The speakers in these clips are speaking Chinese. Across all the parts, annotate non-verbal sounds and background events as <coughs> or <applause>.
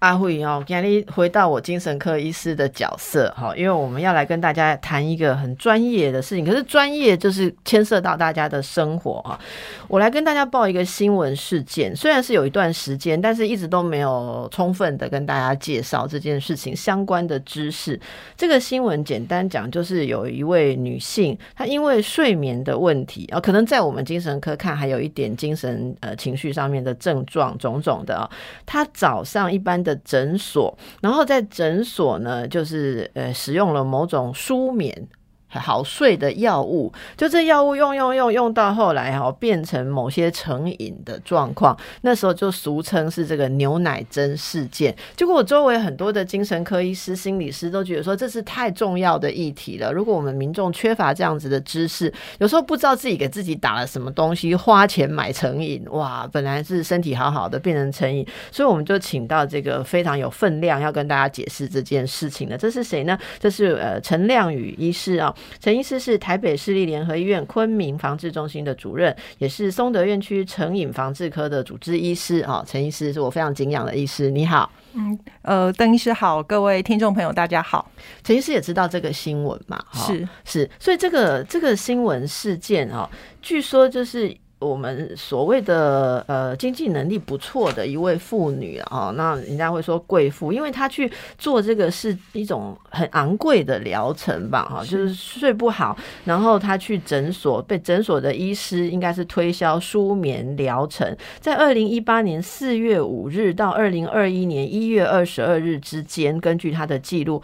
阿慧哦，今天回到我精神科医师的角色哈，因为我们要来跟大家谈一个很专业的事情，可是专业就是牵涉到大家的生活哈。我来跟大家报一个新闻事件，虽然是有一段时间，但是一直都没有充分的跟大家介绍这件事情相关的知识。这个新闻简单讲，就是有一位女性，她因为睡眠的问题啊，可能在我们精神科看还有一点精神呃情绪上面的症状种种的啊，她早上一般的。诊所，然后在诊所呢，就是呃，使用了某种舒眠。好睡的药物，就这药物用用用用到后来哈，变成某些成瘾的状况。那时候就俗称是这个牛奶针事件。结果我周围很多的精神科医师、心理师都觉得说，这是太重要的议题了。如果我们民众缺乏这样子的知识，有时候不知道自己给自己打了什么东西，花钱买成瘾，哇，本来是身体好好的变成成瘾。所以我们就请到这个非常有分量要跟大家解释这件事情的，这是谁呢？这是呃陈亮宇医师啊。陈医师是台北市立联合医院昆明防治中心的主任，也是松德院区成瘾防治科的主治医师啊。陈医师是我非常敬仰的医师，你好。嗯，呃，邓医师好，各位听众朋友大家好。陈医师也知道这个新闻嘛？是是，所以这个这个新闻事件哦，据说就是。我们所谓的呃经济能力不错的一位妇女啊，那人家会说贵妇，因为她去做这个是一种很昂贵的疗程吧，哈，就是睡不好，然后她去诊所被诊所的医师应该是推销舒眠疗程，在二零一八年四月五日到二零二一年一月二十二日之间，根据她的记录。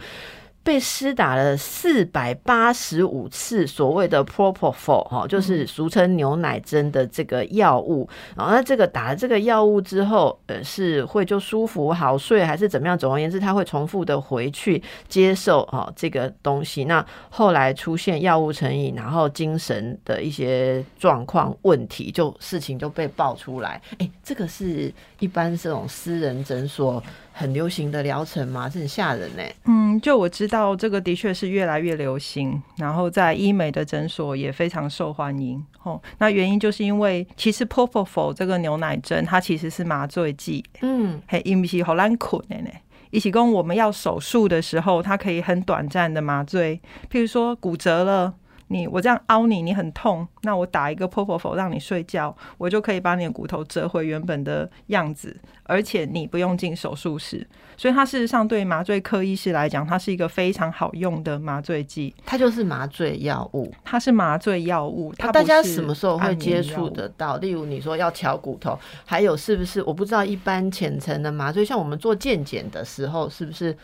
被施打了四百八十五次所谓的 propofol 哈，就是俗称牛奶针的这个药物啊。那这个打了这个药物之后，呃，是会就舒服好睡，还是怎么样？总而言之，他会重复的回去接受哦这个东西。那后来出现药物成瘾，然后精神的一些状况问题，就事情就被爆出来。哎，这个是一般这种私人诊所。很流行的疗程吗？是很吓人呢。嗯，就我知道这个的确是越来越流行，然后在医美的诊所也非常受欢迎。哦，那原因就是因为其实 propofol 这个牛奶针它其实是麻醉剂。嗯，嘿，因为是好难捆的呢。一起跟我们要手术的时候，它可以很短暂的麻醉，譬如说骨折了。你我这样凹你，你很痛，那我打一个 propofol 让你睡觉，我就可以把你的骨头折回原本的样子，而且你不用进手术室，所以它事实上对麻醉科医师来讲，它是一个非常好用的麻醉剂。它就是麻醉药物，它是麻醉药物。它大家什么时候会接触得到？例如你说要敲骨头，还有是不是？我不知道一般浅层的麻醉，像我们做健检的时候，是不是？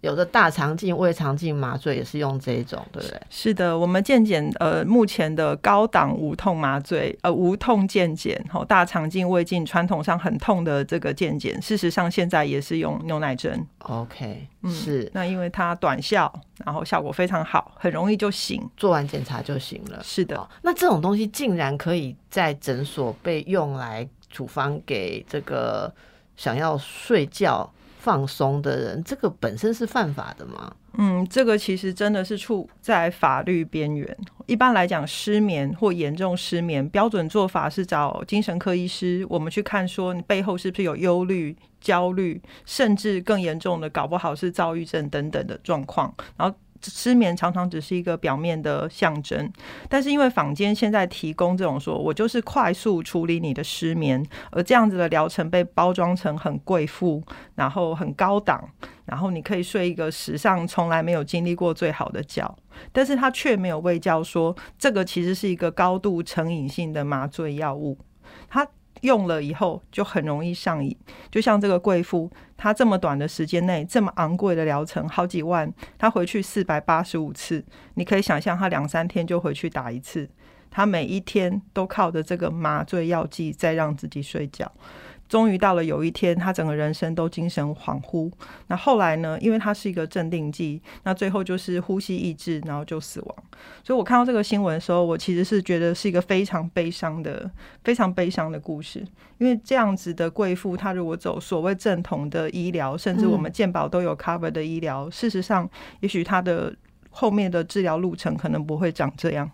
有的大肠镜、胃肠镜麻醉也是用这一种，对不对？是的，我们健检呃，目前的高档无痛麻醉呃，无痛健检，吼，大肠镜、胃镜传统上很痛的这个健检，事实上现在也是用牛奶针。OK，是那因为它短效，然后效果非常好，很容易就醒，做完检查就醒了。是的，那这种东西竟然可以在诊所被用来处方给这个想要睡觉。放松的人，这个本身是犯法的吗？嗯，这个其实真的是处在法律边缘。一般来讲，失眠或严重失眠，标准做法是找精神科医师，我们去看说你背后是不是有忧虑、焦虑，甚至更严重的，搞不好是躁郁症等等的状况，然后。失眠常常只是一个表面的象征，但是因为坊间现在提供这种说我就是快速处理你的失眠，而这样子的疗程被包装成很贵妇，然后很高档，然后你可以睡一个史上从来没有经历过最好的觉，但是他却没有喂教说这个其实是一个高度成瘾性的麻醉药物，他。用了以后就很容易上瘾，就像这个贵妇，他这么短的时间内这么昂贵的疗程，好几万，他回去四百八十五次，你可以想象他两三天就回去打一次，他每一天都靠着这个麻醉药剂在让自己睡觉。终于到了有一天，他整个人生都精神恍惚。那后来呢？因为他是一个镇定剂，那最后就是呼吸抑制，然后就死亡。所以我看到这个新闻的时候，我其实是觉得是一个非常悲伤的、非常悲伤的故事。因为这样子的贵妇，她如果走所谓正统的医疗，甚至我们健保都有 cover 的医疗，事实上，也许她的后面的治疗路程可能不会长这样。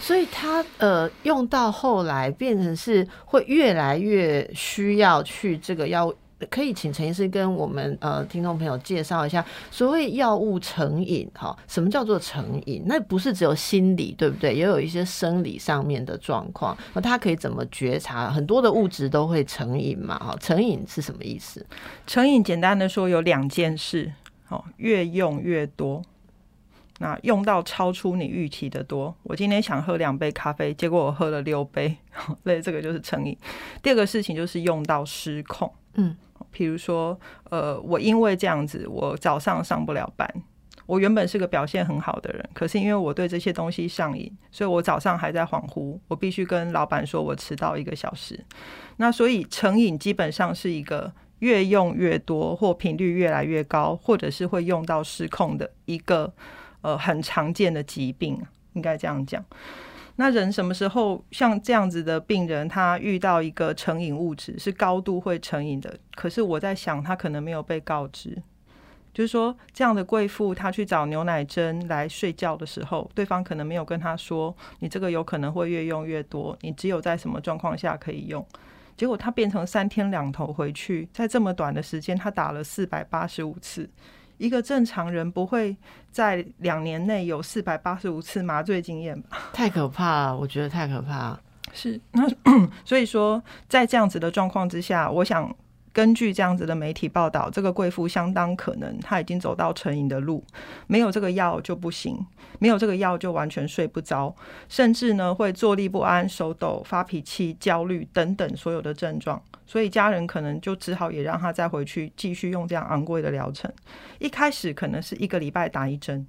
所以它呃用到后来变成是会越来越需要去这个药，可以请陈医师跟我们呃听众朋友介绍一下所谓药物成瘾哈，什么叫做成瘾？那不是只有心理对不对？也有一些生理上面的状况，那他可以怎么觉察？很多的物质都会成瘾嘛哈，成瘾是什么意思？成瘾简单的说有两件事，哦，越用越多。那用到超出你预期的多，我今天想喝两杯咖啡，结果我喝了六杯，<laughs> 所以这个就是成瘾。第二个事情就是用到失控，嗯，比如说，呃，我因为这样子，我早上上不了班，我原本是个表现很好的人，可是因为我对这些东西上瘾，所以我早上还在恍惚，我必须跟老板说我迟到一个小时。那所以成瘾基本上是一个越用越多，或频率越来越高，或者是会用到失控的一个。呃，很常见的疾病，应该这样讲。那人什么时候像这样子的病人，他遇到一个成瘾物质是高度会成瘾的？可是我在想，他可能没有被告知，就是说这样的贵妇，她去找牛奶针来睡觉的时候，对方可能没有跟她说，你这个有可能会越用越多，你只有在什么状况下可以用。结果他变成三天两头回去，在这么短的时间，他打了四百八十五次。一个正常人不会在两年内有四百八十五次麻醉经验吧？太可怕了，我觉得太可怕。是那 <coughs> 所以说，在这样子的状况之下，我想根据这样子的媒体报道，这个贵妇相当可能她已经走到成瘾的路，没有这个药就不行，没有这个药就完全睡不着，甚至呢会坐立不安、手抖、发脾气、焦虑等等所有的症状。所以家人可能就只好也让她再回去继续用这样昂贵的疗程。一开始可能是一个礼拜打一针，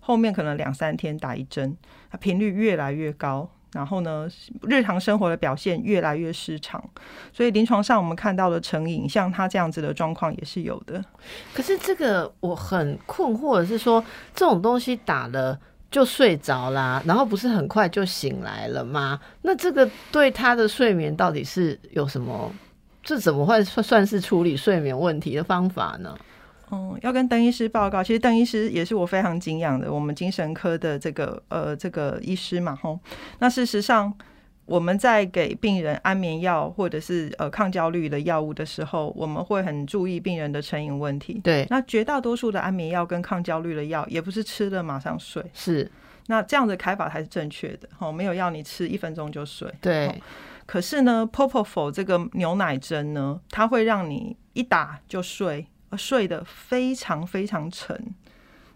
后面可能两三天打一针，频率越来越高，然后呢，日常生活的表现越来越失常。所以临床上我们看到的成瘾，像他这样子的状况也是有的。可是这个我很困惑的是说，这种东西打了就睡着啦，然后不是很快就醒来了吗？那这个对他的睡眠到底是有什么？这怎么会算算是处理睡眠问题的方法呢？嗯，要跟邓医师报告。其实邓医师也是我非常敬仰的，我们精神科的这个呃这个医师嘛。吼，那事实上我们在给病人安眠药或者是呃抗焦虑的药物的时候，我们会很注意病人的成瘾问题。对，那绝大多数的安眠药跟抗焦虑的药，也不是吃了马上睡。是，那这样的开法才是正确的。吼，没有要你吃一分钟就睡。对。可是呢，Propofol 这个牛奶针呢，它会让你一打就睡，睡得非常非常沉。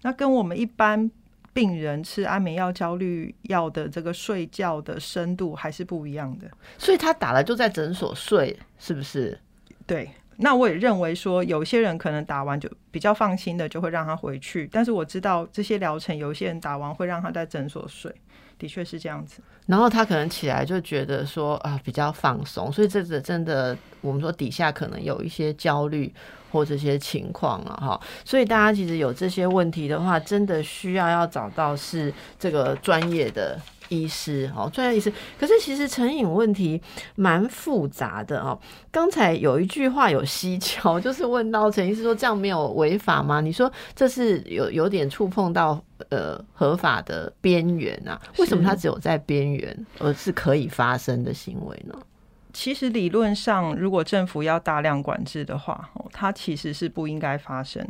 那跟我们一般病人吃安眠药、焦虑药的这个睡觉的深度还是不一样的。所以他打了就在诊所睡，是不是？对。那我也认为说，有些人可能打完就比较放心的，就会让他回去。但是我知道这些疗程，有些人打完会让他在诊所睡。的确是这样子，然后他可能起来就觉得说啊比较放松，所以这个真的我们说底下可能有一些焦虑或这些情况了哈，所以大家其实有这些问题的话，真的需要要找到是这个专业的。医师哦，专业医师，可是其实成瘾问题蛮复杂的哦。刚才有一句话有蹊跷，就是问到陈医师说这样没有违法吗？你说这是有有点触碰到呃合法的边缘啊？为什么它只有在边缘，而是可以发生的行为呢？其实理论上，如果政府要大量管制的话，它其实是不应该发生。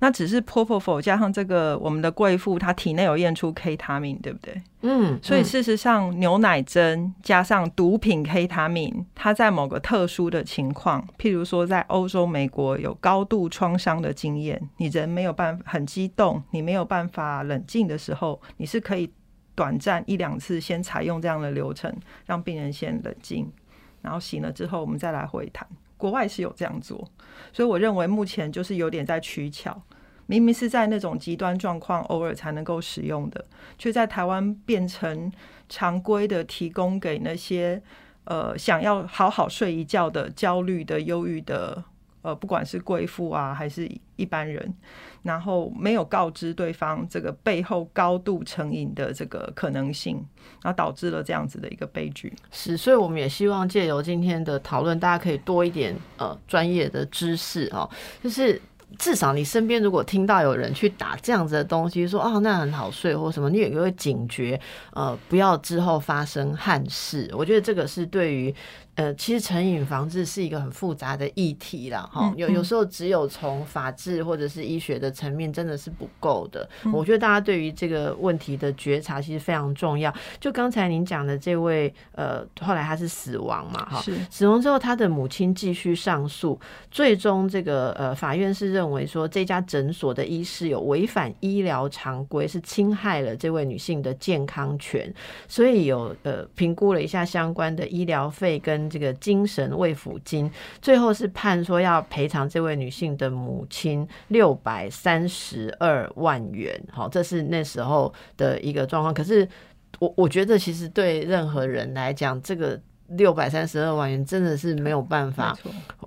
那只是 p o p o f o 加上这个我们的贵妇，她体内有验出 K 他命，对不对？嗯。所以事实上，牛奶针加上毒品 K 他命，它在某个特殊的情况，譬如说在欧洲、美国有高度创伤的经验，你人没有办法很激动，你没有办法冷静的时候，你是可以短暂一两次先采用这样的流程，让病人先冷静。然后醒了之后，我们再来回谈。国外是有这样做，所以我认为目前就是有点在取巧。明明是在那种极端状况偶尔才能够使用的，却在台湾变成常规的提供给那些呃想要好好睡一觉的焦虑的、忧郁的，呃，不管是贵妇啊还是一般人，然后没有告知对方这个背后高度成瘾的这个可能性，然后导致了这样子的一个悲剧。是，所以我们也希望借由今天的讨论，大家可以多一点呃专业的知识哦，就是。至少你身边如果听到有人去打这样子的东西，说哦那很好睡或什么，你有一个警觉，呃，不要之后发生憾事。我觉得这个是对于。呃，其实成瘾防治是一个很复杂的议题啦，哈，有有时候只有从法治或者是医学的层面真的是不够的。我觉得大家对于这个问题的觉察其实非常重要。就刚才您讲的这位，呃，后来他是死亡嘛，哈，死亡之后他的母亲继续上诉，最终这个呃法院是认为说这家诊所的医师有违反医疗常规，是侵害了这位女性的健康权，所以有呃评估了一下相关的医疗费跟。这个精神慰抚金，最后是判说要赔偿这位女性的母亲六百三十二万元。好，这是那时候的一个状况。可是我我觉得，其实对任何人来讲，这个。六百三十二万元真的是没有办法，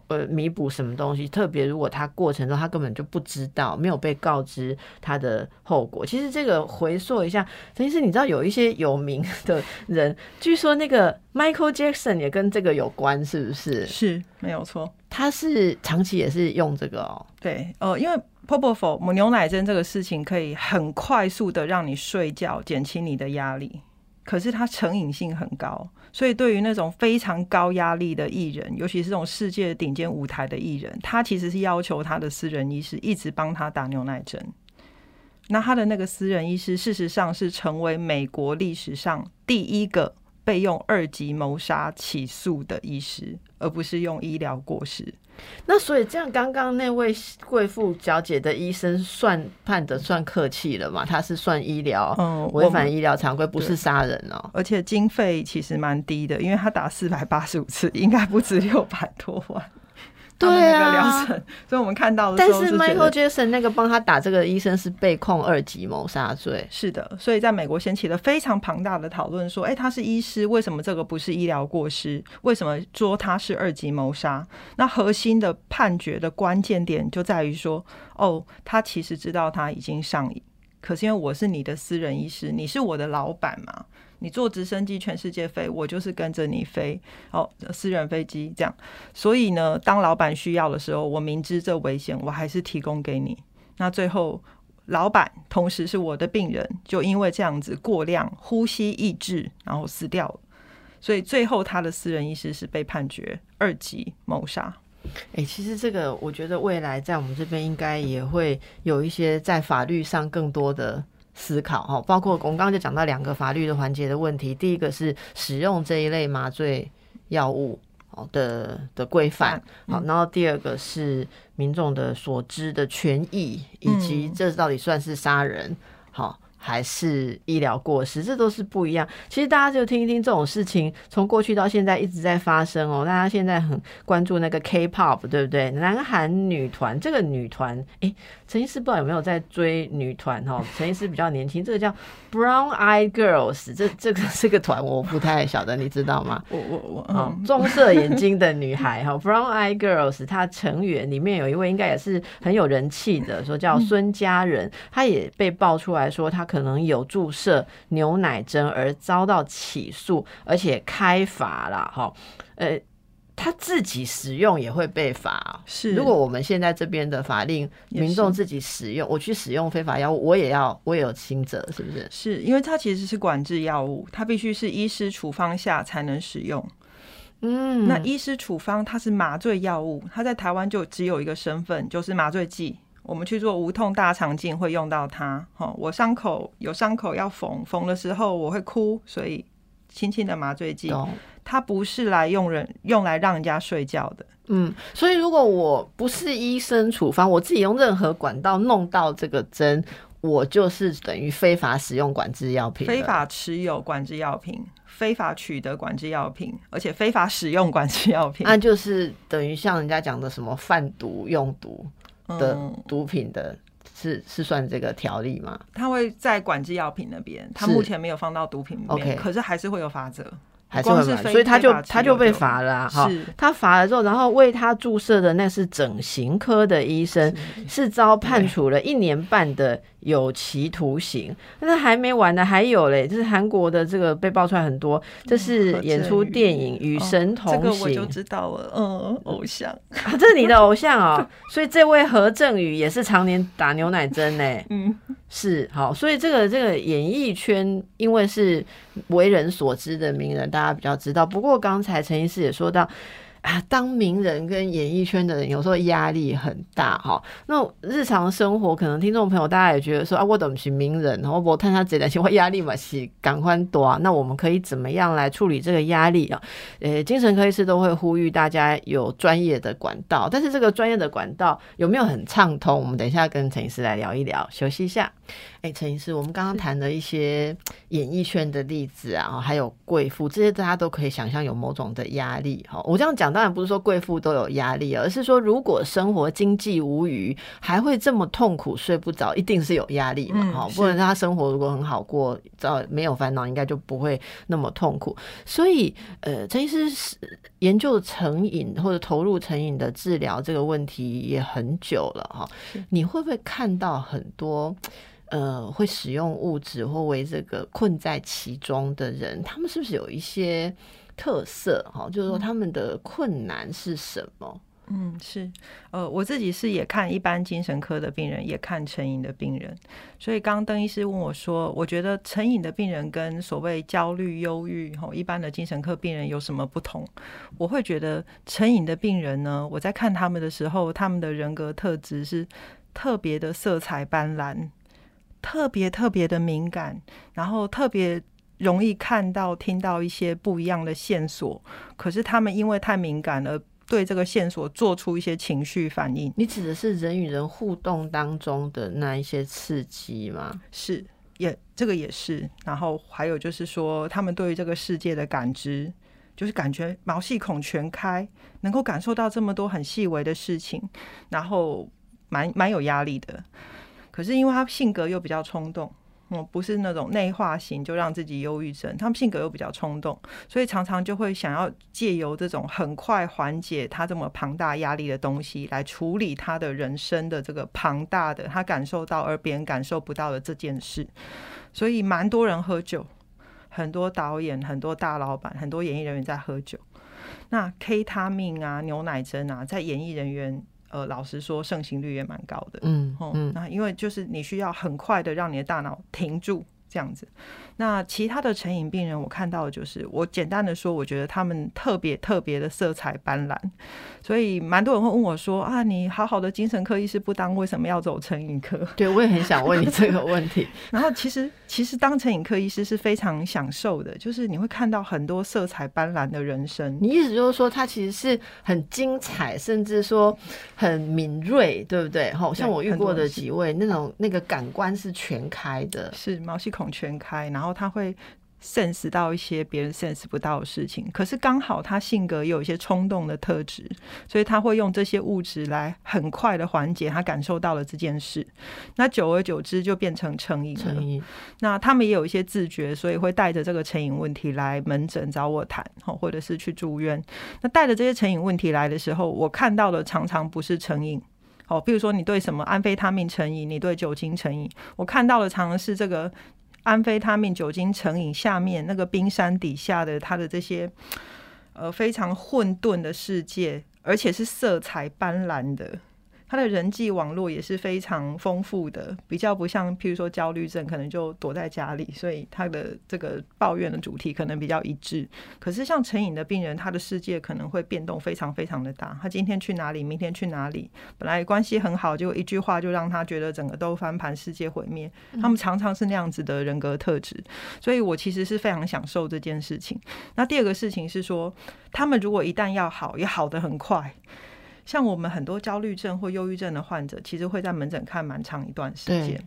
呃，弥补什么东西。特别如果他过程中他根本就不知道，没有被告知他的后果。其实这个回溯一下，陈医师，你知道有一些有名的人，<laughs> 据说那个 Michael Jackson 也跟这个有关，是不是？是没有错，他是长期也是用这个哦。对，呃，因为 p o p o f o 母牛奶针这个事情可以很快速的让你睡觉，减轻你的压力。可是他成瘾性很高，所以对于那种非常高压力的艺人，尤其是这种世界顶尖舞台的艺人，他其实是要求他的私人医师一直帮他打牛奶针。那他的那个私人医师，事实上是成为美国历史上第一个被用二级谋杀起诉的医师，而不是用医疗过失。那所以这样，刚刚那位贵妇小姐的医生算判的算客气了嘛？他是算医疗，嗯，违反医疗常规，不是杀人哦。而且经费其实蛮低的，因为他打四百八十五次，应该不止六百多万。对啊，<laughs> 所以我们看到的。但是 Michael Jackson 那个帮他打这个医生是被控二级谋杀罪。是的，所以在美国掀起了非常庞大的讨论，说，哎，他是医师，为什么这个不是医疗过失？为什么说他是二级谋杀？那核心的判决的关键点就在于说，哦，他其实知道他已经上瘾，可是因为我是你的私人医师，你是我的老板嘛。你坐直升机全世界飞，我就是跟着你飞。哦，私人飞机这样，所以呢，当老板需要的时候，我明知这危险，我还是提供给你。那最后，老板同时是我的病人，就因为这样子过量呼吸抑制，然后死掉了。所以最后，他的私人医师是被判决二级谋杀。哎，其实这个，我觉得未来在我们这边应该也会有一些在法律上更多的。思考哈，包括我们刚刚就讲到两个法律的环节的问题。第一个是使用这一类麻醉药物哦的的规范，好，然后第二个是民众的所知的权益，以及这到底算是杀人好。还是医疗过失，这都是不一样。其实大家就听一听这种事情，从过去到现在一直在发生哦。大家现在很关注那个 K-pop，对不对？南韩女团，这个女团，哎，陈医师不知道有没有在追女团哦？陈医师比较年轻，这个叫 Brown Eye Girls，这这个这个团我不太晓得，你知道吗？我我我，嗯，棕色眼睛的女孩哈，Brown Eye Girls，她成员里面有一位应该也是很有人气的，说叫孙佳仁，她也被爆出来说她。可能有注射牛奶针而遭到起诉，而且开罚了哈。呃，他自己使用也会被罚。是，如果我们现在这边的法令，民众自己使用，我去使用非法药物，我也要，我也有轻责，是不是？是因为它其实是管制药物，它必须是医师处方下才能使用。嗯，那医师处方它是麻醉药物，它在台湾就只有一个身份，就是麻醉剂。我们去做无痛大肠镜会用到它，哈，我伤口有伤口要缝，缝的时候我会哭，所以轻轻的麻醉剂，它不是来用人用来让人家睡觉的，嗯，所以如果我不是医生处方，我自己用任何管道弄到这个针，我就是等于非法使用管制药品，非法持有管制药品，非法取得管制药品，而且非法使用管制药品，那就是等于像人家讲的什么贩毒用毒。的毒品的是是算这个条例吗？他会在管制药品那边，他目前没有放到毒品里面，可是还是会有法则。还是会罚，所以他就他就被罚了哈。他罚了之后，然后为他注射的那是整形科的医生，是遭判处了一年半的。有期徒刑，但是还没完呢，还有嘞，就是韩国的这个被爆出来很多，这是演出电影《与神同行》，这个我就知道了，嗯，偶像，这是你的 <laughs> 偶像哦，所以这位何振宇也是常年打牛奶针呢，嗯，是好，所以这个这个演艺圈因为是为人所知的名人，大家比较知道。不过刚才陈医师也说到。啊，当名人跟演艺圈的人有时候压力很大哈。那日常生活可能听众朋友大家也觉得说啊，我怎么是名人？然后我看他这点情况压力嘛是赶快多啊。那我们可以怎么样来处理这个压力啊？呃，精神科医师都会呼吁大家有专业的管道，但是这个专业的管道有没有很畅通？我们等一下跟陈医师来聊一聊。休息一下。哎，陈医师，我们刚刚谈的一些演艺圈的例子啊，还有贵妇这些，大家都可以想象有某种的压力哈。我这样讲当然不是说贵妇都有压力，而是说如果生活经济无余，还会这么痛苦睡不着，一定是有压力嘛哈。不然他生活如果很好过，早没有烦恼，应该就不会那么痛苦。所以，呃，陈医师是研究成瘾或者投入成瘾的治疗这个问题也很久了哈。你会不会看到很多？呃，会使用物质或为这个困在其中的人，他们是不是有一些特色？哈，就是说他们的困难是什么？嗯，是，呃，我自己是也看一般精神科的病人，也看成瘾的病人。所以刚刚邓医师问我说，我觉得成瘾的病人跟所谓焦虑、忧郁，哈，一般的精神科病人有什么不同？我会觉得成瘾的病人呢，我在看他们的时候，他们的人格特质是特别的色彩斑斓。特别特别的敏感，然后特别容易看到、听到一些不一样的线索。可是他们因为太敏感而，对这个线索做出一些情绪反应。你指的是人与人互动当中的那一些刺激吗？是，也这个也是。然后还有就是说，他们对于这个世界的感知，就是感觉毛细孔全开，能够感受到这么多很细微的事情，然后蛮蛮有压力的。可是因为他性格又比较冲动，嗯，不是那种内化型就让自己忧郁症，他们性格又比较冲动，所以常常就会想要借由这种很快缓解他这么庞大压力的东西，来处理他的人生的这个庞大的他感受到而别人感受不到的这件事。所以蛮多人喝酒，很多导演、很多大老板、很多演艺人员在喝酒。那 K 他命啊、牛奶针啊，在演艺人员。呃，老实说，盛行率也蛮高的。嗯，嗯，那因为就是你需要很快的让你的大脑停住。这样子，那其他的成瘾病人，我看到的就是，我简单的说，我觉得他们特别特别的色彩斑斓，所以蛮多人会问我说啊，你好好的精神科医师不当，为什么要走成瘾科？对我也很想问你这个 <laughs> 问题。然后其实其实当成瘾科医师是非常享受的，就是你会看到很多色彩斑斓的人生。你意思就是说，他其实是很精彩，甚至说很敏锐，对不对？好像我遇过的几位，那种那个感官是全开的，是毛细孔。全开，然后他会 sense 到一些别人 sense 不到的事情。可是刚好他性格有一些冲动的特质，所以他会用这些物质来很快的缓解他感受到了这件事。那久而久之就变成成瘾了。那他们也有一些自觉，所以会带着这个成瘾问题来门诊找我谈，或者是去住院。那带着这些成瘾问题来的时候，我看到的常常不是成瘾。哦，比如说你对什么安非他命成瘾，你对酒精成瘾，我看到的常常是这个。安非他命酒精成瘾，下面那个冰山底下的他的这些，呃，非常混沌的世界，而且是色彩斑斓的。他的人际网络也是非常丰富的，比较不像，譬如说焦虑症，可能就躲在家里，所以他的这个抱怨的主题可能比较一致。可是像成瘾的病人，他的世界可能会变动非常非常的大。他今天去哪里，明天去哪里，本来关系很好，就一句话就让他觉得整个都翻盘，世界毁灭。他们常常是那样子的人格特质，所以我其实是非常享受这件事情。那第二个事情是说，他们如果一旦要好，也好的很快。像我们很多焦虑症或忧郁症的患者，其实会在门诊看蛮长一段时间。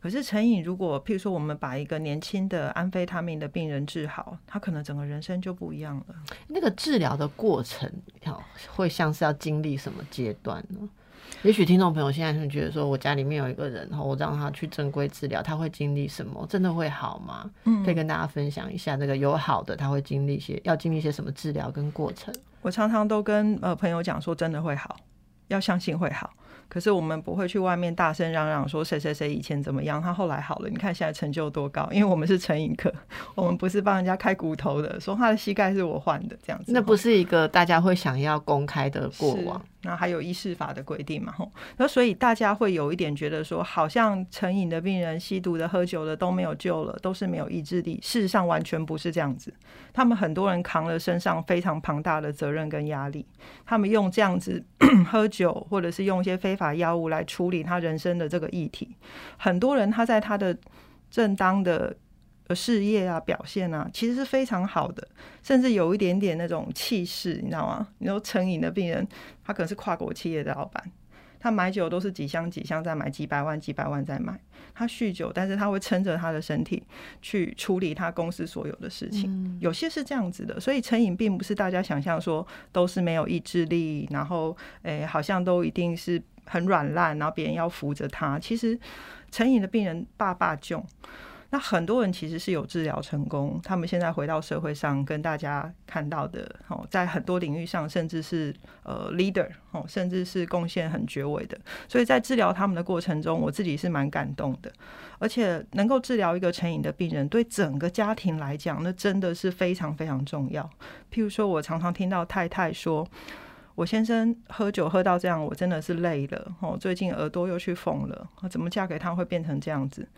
可是成瘾，如果譬如说我们把一个年轻的安非他命的病人治好，他可能整个人生就不一样了。那个治疗的过程，要会像是要经历什么阶段呢？也许听众朋友现在会觉得说，我家里面有一个人，然后我让他去正规治疗，他会经历什么？真的会好吗？嗯，可以跟大家分享一下，这个有好的，他会经历一些，要经历一些什么治疗跟过程？我常常都跟呃朋友讲说，真的会好，要相信会好。可是我们不会去外面大声嚷嚷说谁谁谁以前怎么样，他后来好了。你看现在成就多高，因为我们是成瘾科，<laughs> 我们不是帮人家开骨头的，说他的膝盖是我换的这样子。那不是一个大家会想要公开的过往。那还有医事法的规定嘛？吼，那所以大家会有一点觉得说，好像成瘾的病人、吸毒的、喝酒的都没有救了，都是没有意志力。事实上完全不是这样子。他们很多人扛了身上非常庞大的责任跟压力，他们用这样子 <clears throat> 喝酒，或者是用一些非法药物来处理他人生的这个议题。很多人他在他的正当的。呃，事业啊，表现啊，其实是非常好的，甚至有一点点那种气势，你知道吗？你说成瘾的病人，他可能是跨国企业的老板，他买酒都是几箱几箱在买，几百万几百万在买。他酗酒，但是他会撑着他的身体去处理他公司所有的事情。有些是这样子的，所以成瘾并不是大家想象说都是没有意志力，然后诶，好像都一定是很软烂，然后别人要扶着他。其实成瘾的病人爸爸囧。那很多人其实是有治疗成功，他们现在回到社会上，跟大家看到的哦，在很多领域上，甚至是呃 leader 哦，甚至是贡献很绝伟的。所以在治疗他们的过程中，我自己是蛮感动的。而且能够治疗一个成瘾的病人，对整个家庭来讲，那真的是非常非常重要。譬如说，我常常听到太太说：“我先生喝酒喝到这样，我真的是累了哦，最近耳朵又去缝了，怎么嫁给他会变成这样子？”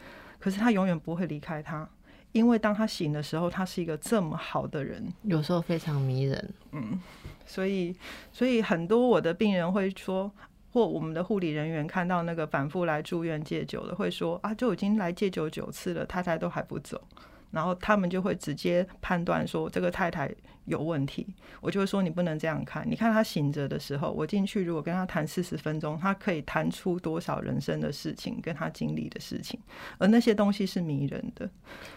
可是他永远不会离开他，因为当他醒的时候，他是一个这么好的人，有时候非常迷人。嗯，所以，所以很多我的病人会说，或我们的护理人员看到那个反复来住院戒酒的，会说啊，就已经来戒酒九次了，太太都还不走。然后他们就会直接判断说这个太太有问题，我就会说你不能这样看。你看他醒着的时候，我进去如果跟他谈四十分钟，他可以谈出多少人生的事情跟他经历的事情，而那些东西是迷人的。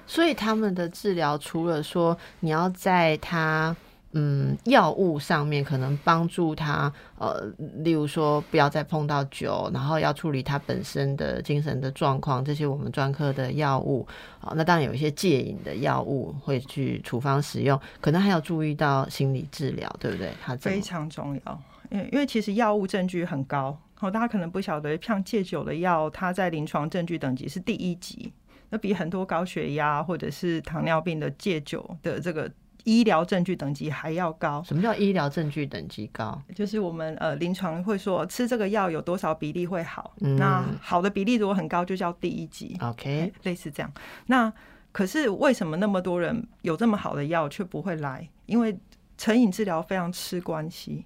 所以他们的治疗除了说你要在他。嗯，药物上面可能帮助他，呃，例如说不要再碰到酒，然后要处理他本身的精神的状况，这些我们专科的药物啊，那当然有一些戒瘾的药物会去处方使用，可能还要注意到心理治疗，对不对？它非常重要，因为因为其实药物证据很高，哦，大家可能不晓得，像戒酒的药，它在临床证据等级是第一级，那比很多高血压或者是糖尿病的戒酒的这个。医疗证据等级还要高。什么叫医疗证据等级高？就是我们呃临床会说吃这个药有多少比例会好。那好的比例如果很高，就叫第一级。OK，类似这样。那可是为什么那么多人有这么好的药却不会来？因为成瘾治疗非常吃关系。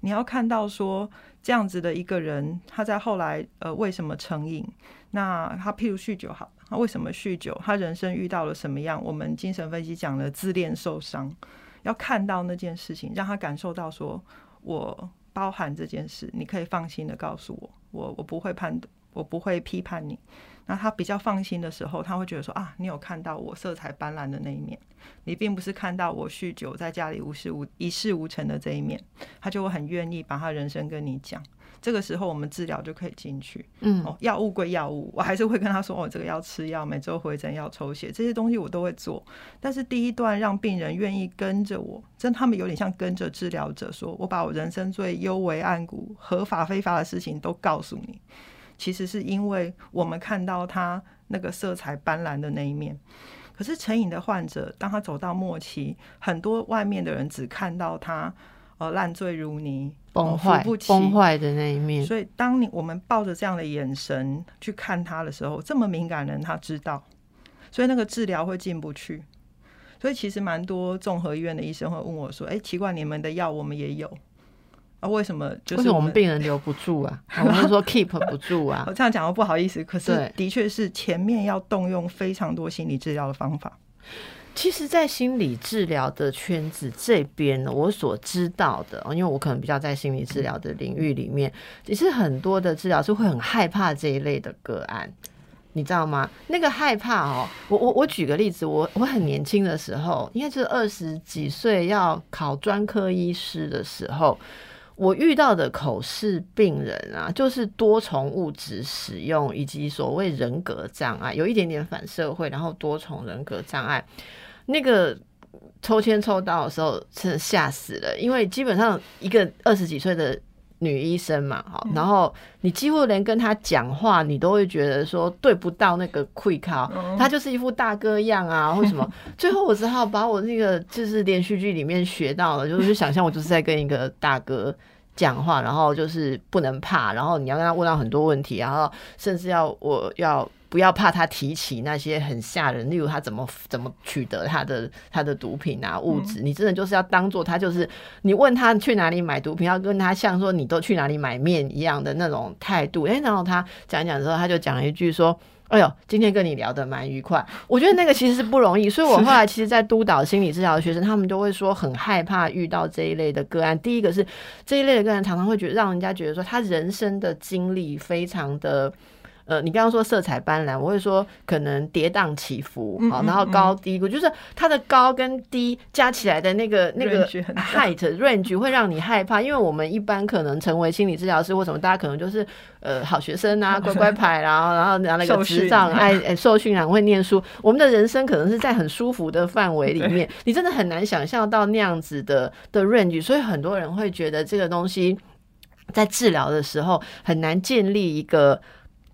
你要看到说这样子的一个人，他在后来呃为什么成瘾？那他譬如酗酒好。他为什么酗酒？他人生遇到了什么样？我们精神分析讲了自恋受伤，要看到那件事情，让他感受到说，我包含这件事，你可以放心的告诉我，我我不会判，我不会批判你。那他比较放心的时候，他会觉得说啊，你有看到我色彩斑斓的那一面，你并不是看到我酗酒在家里无事无一事无成的这一面，他就会很愿意把他人生跟你讲。这个时候我们治疗就可以进去。嗯，哦，药物归药物，我还是会跟他说，哦，这个要吃药，每周回诊要抽血，这些东西我都会做。但是第一段让病人愿意跟着我，真他们有点像跟着治疗者，说我把我人生最幽微暗谷、合法非法的事情都告诉你。其实是因为我们看到他那个色彩斑斓的那一面。可是成瘾的患者，当他走到末期，很多外面的人只看到他。呃，烂醉如泥，崩坏、崩坏的那一面。所以，当你我们抱着这样的眼神去看他的时候，这么敏感人他知道，所以那个治疗会进不去。所以，其实蛮多综合医院的医生会问我说：“哎，奇怪，你们的药我们也有啊，为什么？就是我们病人留不住啊？我们说 keep 不住啊？<laughs> 我这样讲我不好意思，可是的确是前面要动用非常多心理治疗的方法。”其实，在心理治疗的圈子这边，我所知道的，因为我可能比较在心理治疗的领域里面，其实很多的治疗师会很害怕这一类的个案，你知道吗？那个害怕哦，我我我举个例子，我我很年轻的时候，应该是二十几岁要考专科医师的时候。我遇到的口试病人啊，就是多重物质使用以及所谓人格障碍，有一点点反社会，然后多重人格障碍。那个抽签抽到的时候，真的吓死了，因为基本上一个二十几岁的。女医生嘛，好，然后你几乎连跟她讲话，你都会觉得说对不到那个 quick 啊，她就是一副大哥样啊，<laughs> 或什么。最后我只好把我那个就是连续剧里面学到了，就是想象我就是在跟一个大哥讲话，然后就是不能怕，然后你要跟他问到很多问题，然后甚至要我要。不要怕他提起那些很吓人，例如他怎么怎么取得他的他的毒品啊物质，你真的就是要当做他就是你问他去哪里买毒品，要跟他像说你都去哪里买面一样的那种态度。哎，然后他讲讲之后，他就讲了一句说：“哎呦，今天跟你聊得蛮愉快。”我觉得那个其实是不容易，所以我后来其实，在督导心理治疗的学生，他们都会说很害怕遇到这一类的个案。第一个是这一类的个案常常会觉得让人家觉得说他人生的经历非常的。呃，你刚刚说色彩斑斓，我会说可能跌宕起伏，好，然后高低，我就是它的高跟低加起来的那个那个 height range 会让你害怕，因为我们一般可能成为心理治疗师或什么，大家可能就是呃好学生啊，乖乖 <laughs> 牌，然后然后拿那个执照，<laughs> 爱哎受训然后会念书，我们的人生可能是在很舒服的范围里面，你真的很难想象到那样子的的 range，所以很多人会觉得这个东西在治疗的时候很难建立一个。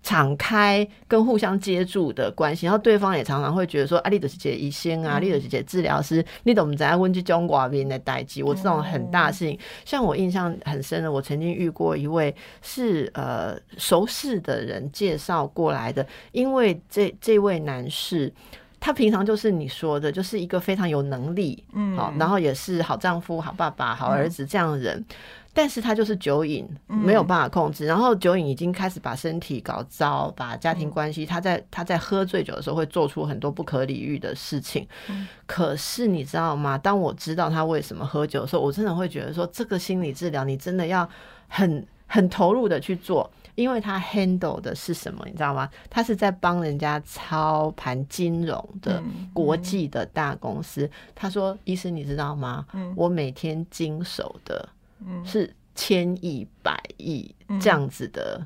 敞开跟互相接触的关系，然后对方也常常会觉得说：“啊，丽德姐姐医生啊，丽德姐姐治疗师，你怎么在问去中国边的代际？”我这种很大事情，像我印象很深的，我曾经遇过一位是呃熟识的人介绍过来的，因为这这位男士他平常就是你说的，就是一个非常有能力，嗯，好，然后也是好丈夫、好爸爸、好儿子这样的人。但是他就是酒瘾，没有办法控制，然后酒瘾已经开始把身体搞糟，把家庭关系，他在他在喝醉酒的时候会做出很多不可理喻的事情。可是你知道吗？当我知道他为什么喝酒的时候，我真的会觉得说，这个心理治疗你真的要很很投入的去做，因为他 handle 的是什么？你知道吗？他是在帮人家操盘金融的国际的大公司。他说：“医生，你知道吗？我每天经手的。”是千亿、百亿这样子的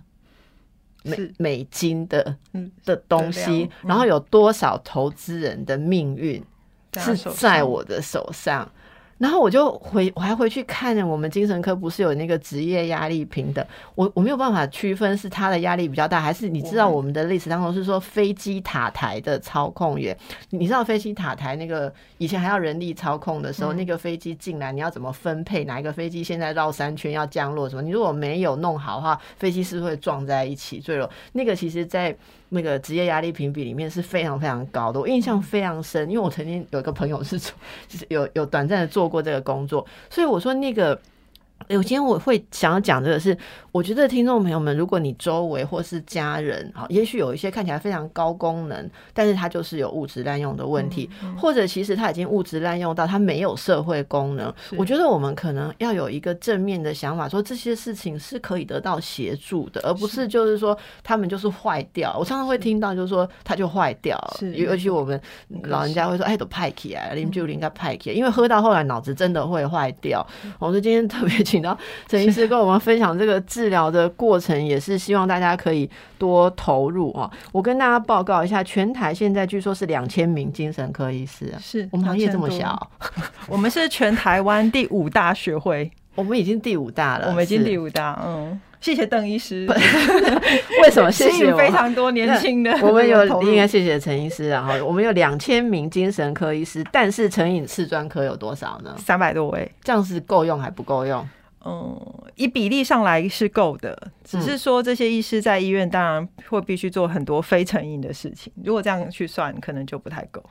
美美金的的东西，然后有多少投资人的命运是在我的手上？然后我就回，我还回去看我们精神科不是有那个职业压力平等，我我没有办法区分是他的压力比较大，还是你知道我们的历史当中是说飞机塔台的操控员，你知道飞机塔台那个以前还要人力操控的时候，那个飞机进来你要怎么分配？哪一个飞机现在绕三圈要降落什么？你如果没有弄好的话，飞机是会撞在一起坠落。那个其实，在那个职业压力评比里面是非常非常高的，我印象非常深，因为我曾经有一个朋友是做，就是有有短暂的做过这个工作，所以我说那个。有今天我会想要讲这个是，我觉得听众朋友们，如果你周围或是家人，好，也许有一些看起来非常高功能，但是他就是有物质滥用的问题，或者其实他已经物质滥用到他没有社会功能。我觉得我们可能要有一个正面的想法，说这些事情是可以得到协助的，而不是就是说他们就是坏掉。我常常会听到就是说他就坏掉了，尤其我们老人家会说，哎，都派起来，林就应该派起来，因为喝到后来脑子真的会坏掉。我说今天特别。请到陈医师跟我们分享这个治疗的过程，也是希望大家可以多投入啊！我跟大家报告一下，全台现在据说是两千名精神科医师，是我们行业这么小，我们是全台湾第五大学会，<laughs> 我们已经第五大了，我们已经第五大，嗯，谢谢邓医师，<laughs> 为什么？<laughs> 谢谢。非常多年轻的，我们有应该谢谢陈医师，然后我们有两千名精神科医师，但是成瘾次专科有多少呢？三百多位，这样是够用还不够用？嗯，以比例上来是够的，只是说这些医师在医院当然会必须做很多非成瘾的事情，如果这样去算，可能就不太够。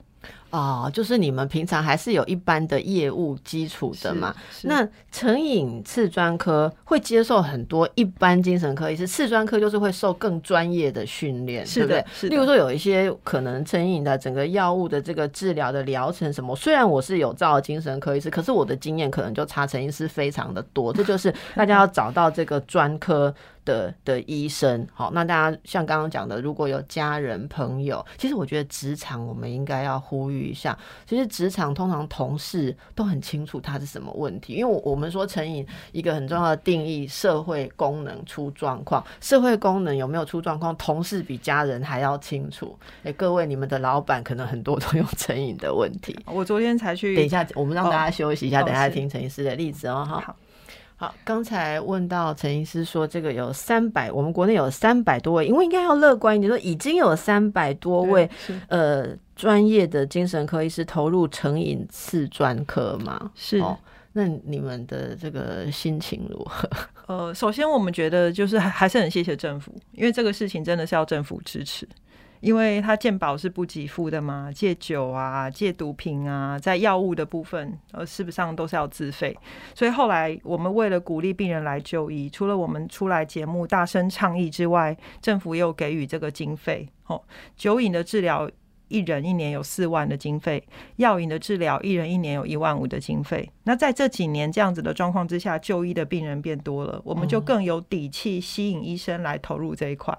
哦，就是你们平常还是有一般的业务基础的嘛？那成瘾次专科会接受很多一般精神科医师，次专科就是会受更专业的训练，对不对？例如说有一些可能成瘾的整个药物的这个治疗的疗程什么，虽然我是有照精神科医师，可是我的经验可能就差成医师非常的多。这就是大家要找到这个专科的的医生。好，那大家像刚刚讲的，如果有家人朋友，其实我觉得职场我们应该要呼吁一下。其实职场通常同事都很清楚他是什么问题，因为我我们说成瘾一个很重要的定义，社会功能出状况，社会功能有没有出状况，同事比家人还要清楚。哎，各位，你们的老板可能很多都有成瘾的问题。我昨天才去，等一下，我们让大家休息一下，哦等一下听陈医师的例子哦。哈，好。好，刚才问到陈医师说，这个有三百，我们国内有三百多位，因为应该要乐观一点，说已经有三百多位呃专业的精神科医师投入成瘾次专科嘛。是哦，那你们的这个心情如何？<laughs> 呃，首先我们觉得就是还还是很谢谢政府，因为这个事情真的是要政府支持，因为他健保是不给付的嘛，戒酒啊、戒毒品啊，在药物的部分，呃，事实上都是要自费。所以后来我们为了鼓励病人来就医，除了我们出来节目大声倡议之外，政府也有给予这个经费。哦，酒瘾的治疗。一人一年有四万的经费，药瘾的治疗一人一年有一万五的经费。那在这几年这样子的状况之下，就医的病人变多了，我们就更有底气吸引医生来投入这一块。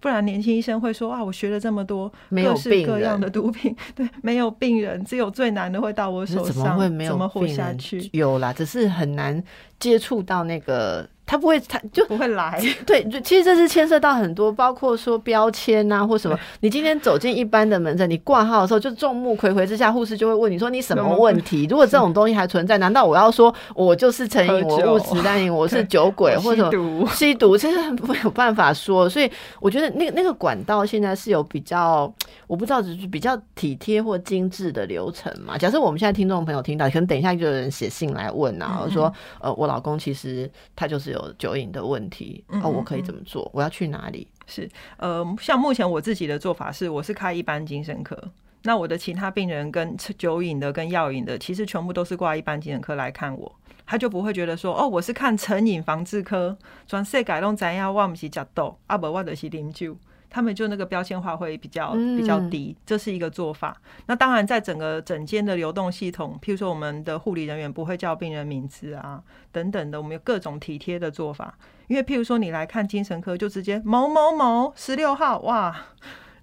不然年轻医生会说啊，我学了这么多各式各样的毒品，<laughs> 对，没有病人，只有最难的会到我手怎上，么会没有怎么活下去？有啦，只是很难接触到那个，他不会，他就不会来，<laughs> 对，就其实这是牵涉到很多，包括说标签啊或什么。你今天走进一般的门诊，你挂号的时候，就众目睽睽之下，护士就会问你说你什么问题？如果这种东西还存在，难道我要说我就是成瘾，我误食单瘾，我是酒鬼或者吸毒吸毒？这是没有办法说。所以我觉得那个那个管道现在是有比较，我不知道就是比较体贴或精致的流程嘛。假设我们现在听众朋友听到，可能等一下就有人写信来问啊，嗯说呃我老公其实他就是有酒瘾的问题，嗯哦我可以怎么做？我要去哪里？是，呃，像目前我自己的做法是，我是开一般精神科。那我的其他病人跟酒瘾的、跟药瘾的，其实全部都是挂一般精神科来看我，他就不会觉得说，哦，我是看成瘾防治科，转世界拢知影我不是食毒，啊不我就是啉酒。他们就那个标签化会比较比较低，这是一个做法。那当然，在整个整间的流动系统，譬如说我们的护理人员不会叫病人名字啊，等等的，我们有各种体贴的做法。因为譬如说你来看精神科，就直接某某某十六号，哇，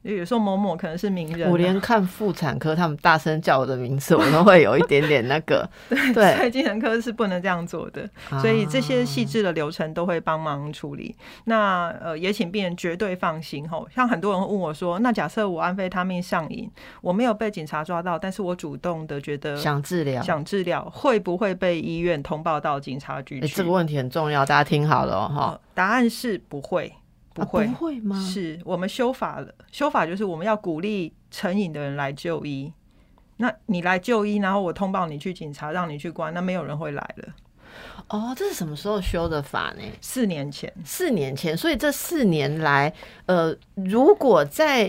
有时候某某可能是名人啊、我连看妇产科，他们大声叫我的名字，我都会有一点点那个。<laughs> 对所，以精神科是不能这样做的，所以这些细致的流程都会帮忙处理。那呃，也请病人绝对放心吼。像很多人问我说，那假设我安非他命上瘾，我没有被警察抓到，但是我主动的觉得想治疗，想治疗，会不会被医院通报到警察局去？欸这个问题很重要，大家听好了哦哈、呃答案是不会，不会，啊不会吗？是我们修法了，修法就是我们要鼓励成瘾的人来就医。那你来就医，然后我通报你去警察，让你去关，那没有人会来了。哦，这是什么时候修的法呢？四年前，四年前，所以这四年来，呃，如果在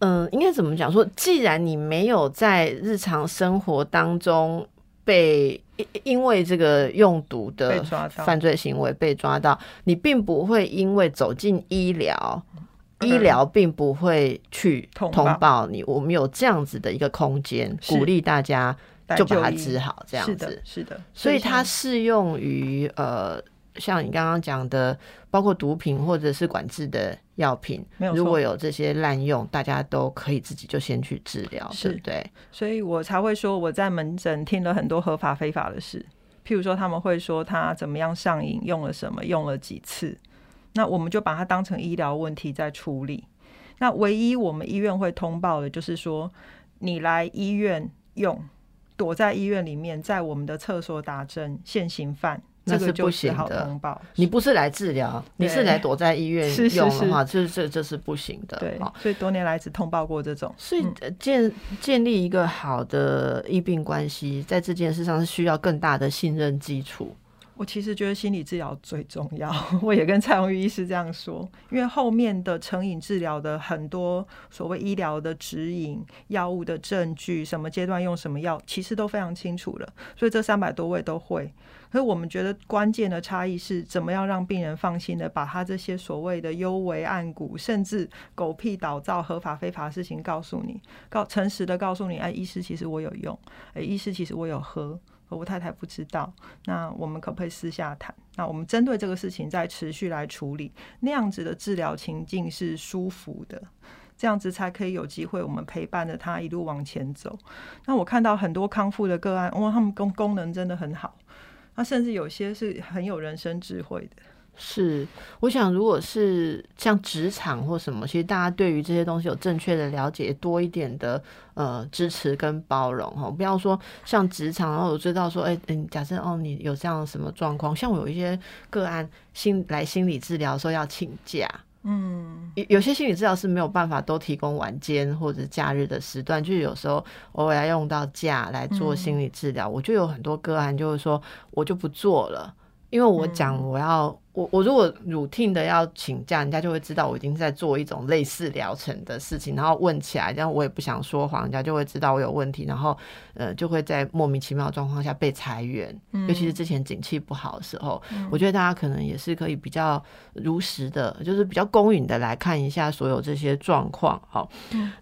嗯、呃应该怎么讲说？既然你没有在日常生活当中被因因为这个用毒的犯罪行为被抓到，你并不会因为走进医疗。嗯医疗并不会去通报你，我们有这样子的一个空间，鼓励大家就把它治好，这样是子的，。是的。所以它适用于呃，像你刚刚讲的，包括毒品或者是管制的药品如果有这些滥用，大家都可以自己就先去治疗，是对不对？所以我才会说我在门诊听了很多合法非法的事，譬如说他们会说他怎么样上瘾，用了什么，用了几次，那我们就把它当成医疗问题在处理。那唯一我们医院会通报的就是说，你来医院用，躲在医院里面，在我们的厕所打针，现行犯。这个就只好行的通报，你不是来治疗，你是来躲在医院 <laughs> 是是用的话，这这这是不行的。对，所以多年来只通报过这种。所以呃建建立一个好的医病关系，在这件事上是需要更大的信任基础。我其实觉得心理治疗最重要，<laughs> 我也跟蔡荣玉医师这样说，因为后面的成瘾治疗的很多所谓医疗的指引、药物的证据、什么阶段用什么药，其实都非常清楚了，所以这三百多位都会。所以我们觉得关键的差异是怎么样让病人放心的把他这些所谓的幽微暗谷，甚至狗屁倒灶、合法非法的事情告诉你，告诚实的告诉你，哎，医师其实我有用，哎，医师其实我有喝。我太太不知道，那我们可不可以私下谈？那我们针对这个事情再持续来处理，那样子的治疗情境是舒服的，这样子才可以有机会我们陪伴着他一路往前走。那我看到很多康复的个案，哇，他们功功能真的很好，他甚至有些是很有人生智慧的。是，我想如果是像职场或什么，其实大家对于这些东西有正确的了解，多一点的呃支持跟包容哈，不要说像职场，然后我知道说，哎，嗯，假设哦你有这样什么状况，像我有一些个案心来心理治疗说要请假，嗯，有有些心理治疗是没有办法都提供晚间或者假日的时段，就是有时候偶尔要用到假来做心理治疗，我就有很多个案就是说我就不做了。因为我讲我要我我如果 routine 的要请假，人家就会知道我已经在做一种类似疗程的事情，然后问起来，然后我也不想说谎，人家就会知道我有问题，然后呃就会在莫名其妙的状况下被裁员，尤其是之前景气不好的时候，我觉得大家可能也是可以比较如实的，就是比较公允的来看一下所有这些状况。好，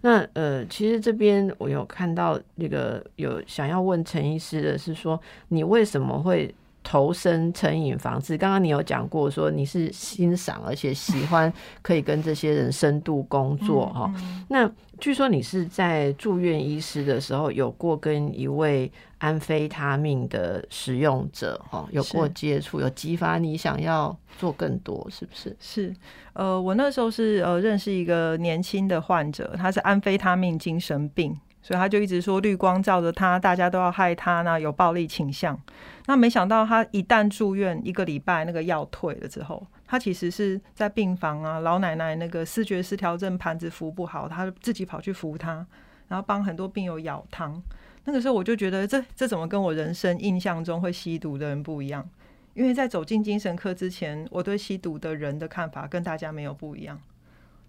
那呃其实这边我有看到那个有想要问陈医师的是说，你为什么会？投身成瘾防治，刚刚你有讲过，说你是欣赏而且喜欢可以跟这些人深度工作哈。那据说你是在住院医师的时候有过跟一位安非他命的使用者哈有过接触，有激发你想要做更多，是不是？是，呃，我那时候是呃认识一个年轻的患者，他是安非他命精神病。所以他就一直说绿光照着他，大家都要害他呢，有暴力倾向。那没想到他一旦住院一个礼拜，那个药退了之后，他其实是在病房啊，老奶奶那个视觉失调症盘子扶不好，他自己跑去扶他，然后帮很多病友舀汤。那个时候我就觉得，这这怎么跟我人生印象中会吸毒的人不一样？因为在走进精神科之前，我对吸毒的人的看法跟大家没有不一样。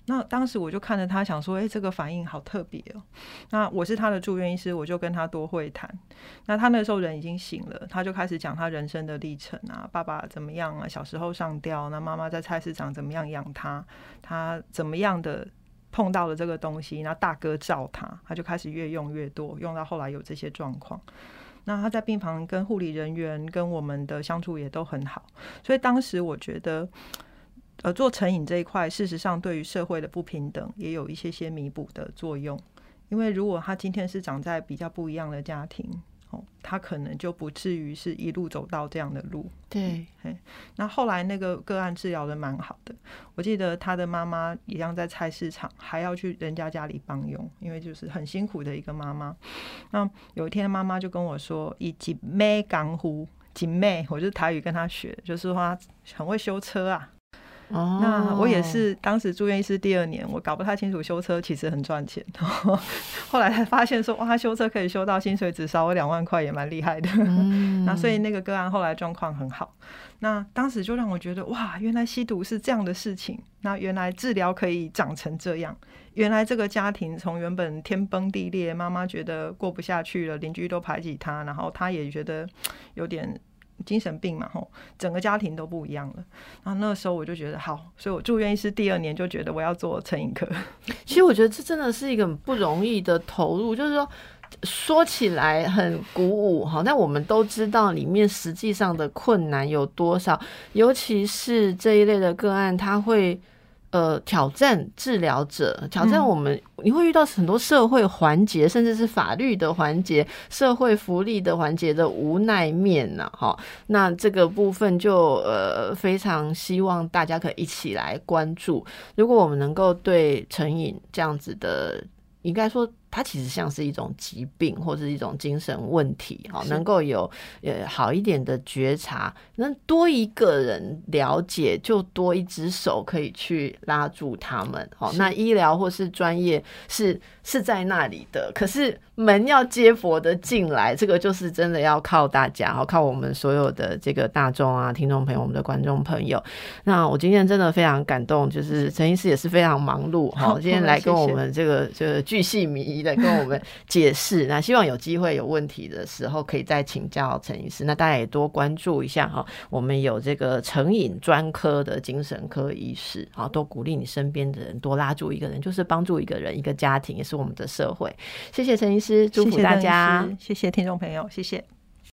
那当时我就看着他，想说：“哎，这个反应好特别哦。”那我是他的住院医师，我就跟他多会谈。那他那时候人已经醒了，他就开始讲他人生的历程啊，爸爸怎么样啊，小时候上吊，那妈妈在菜市场怎么样养他，他怎么样的碰到了这个东西，那大哥照他，他就开始越用越多，用到后来有这些状况。那他在病房跟护理人员跟我们的相处也都很好，所以当时我觉得。呃，做成瘾这一块，事实上对于社会的不平等也有一些些弥补的作用。因为如果他今天是长在比较不一样的家庭，哦，他可能就不至于是一路走到这样的路。对，那后来那个个案治疗的蛮好的，我记得他的妈妈一样在菜市场，还要去人家家里帮佣，因为就是很辛苦的一个妈妈。那有一天妈妈就跟我说：“以及妹港湖锦妹，我就台语跟他学，就是说他很会修车啊。”那我也是，当时住院医师第二年，我搞不太清楚修车其实很赚钱，<laughs> 后来才发现说哇，修车可以修到薪水只少我两万块，也蛮厉害的。那所以那个个案后来状况很好。那当时就让我觉得哇，原来吸毒是这样的事情。那原来治疗可以长成这样。原来这个家庭从原本天崩地裂，妈妈觉得过不下去了，邻居都排挤他，然后他也觉得有点。精神病嘛，吼，整个家庭都不一样了。然后那个时候我就觉得好，所以我住院医师第二年就觉得我要做成瘾科。<laughs> 其实我觉得这真的是一个不容易的投入，就是说说起来很鼓舞哈，但我们都知道里面实际上的困难有多少，尤其是这一类的个案，他会。呃，挑战治疗者，挑战我们，你会遇到很多社会环节，甚至是法律的环节、社会福利的环节的无奈面呢，哈。那这个部分就呃，非常希望大家可以一起来关注。如果我们能够对成瘾这样子的，应该说。它其实像是一种疾病或者一种精神问题，哈，能够有呃好一点的觉察，那多一个人了解，就多一只手可以去拉住他们，好，那医疗或是专业是是在那里的，可是门要接佛的进来，这个就是真的要靠大家，好，靠我们所有的这个大众啊，听众朋友，我们的观众朋友。那我今天真的非常感动，就是陈医师也是非常忙碌，好，<laughs> 今天来跟我们这个这个巨细靡遗。的跟我们解释，那希望有机会有问题的时候，可以再请教陈医师。那大家也多关注一下哈，我们有这个成瘾专科的精神科医师，好，多鼓励你身边的人，多拉住一个人，就是帮助一个人，一个家庭，也是我们的社会。谢谢陈医师，祝福大家，谢谢听众朋友，谢谢。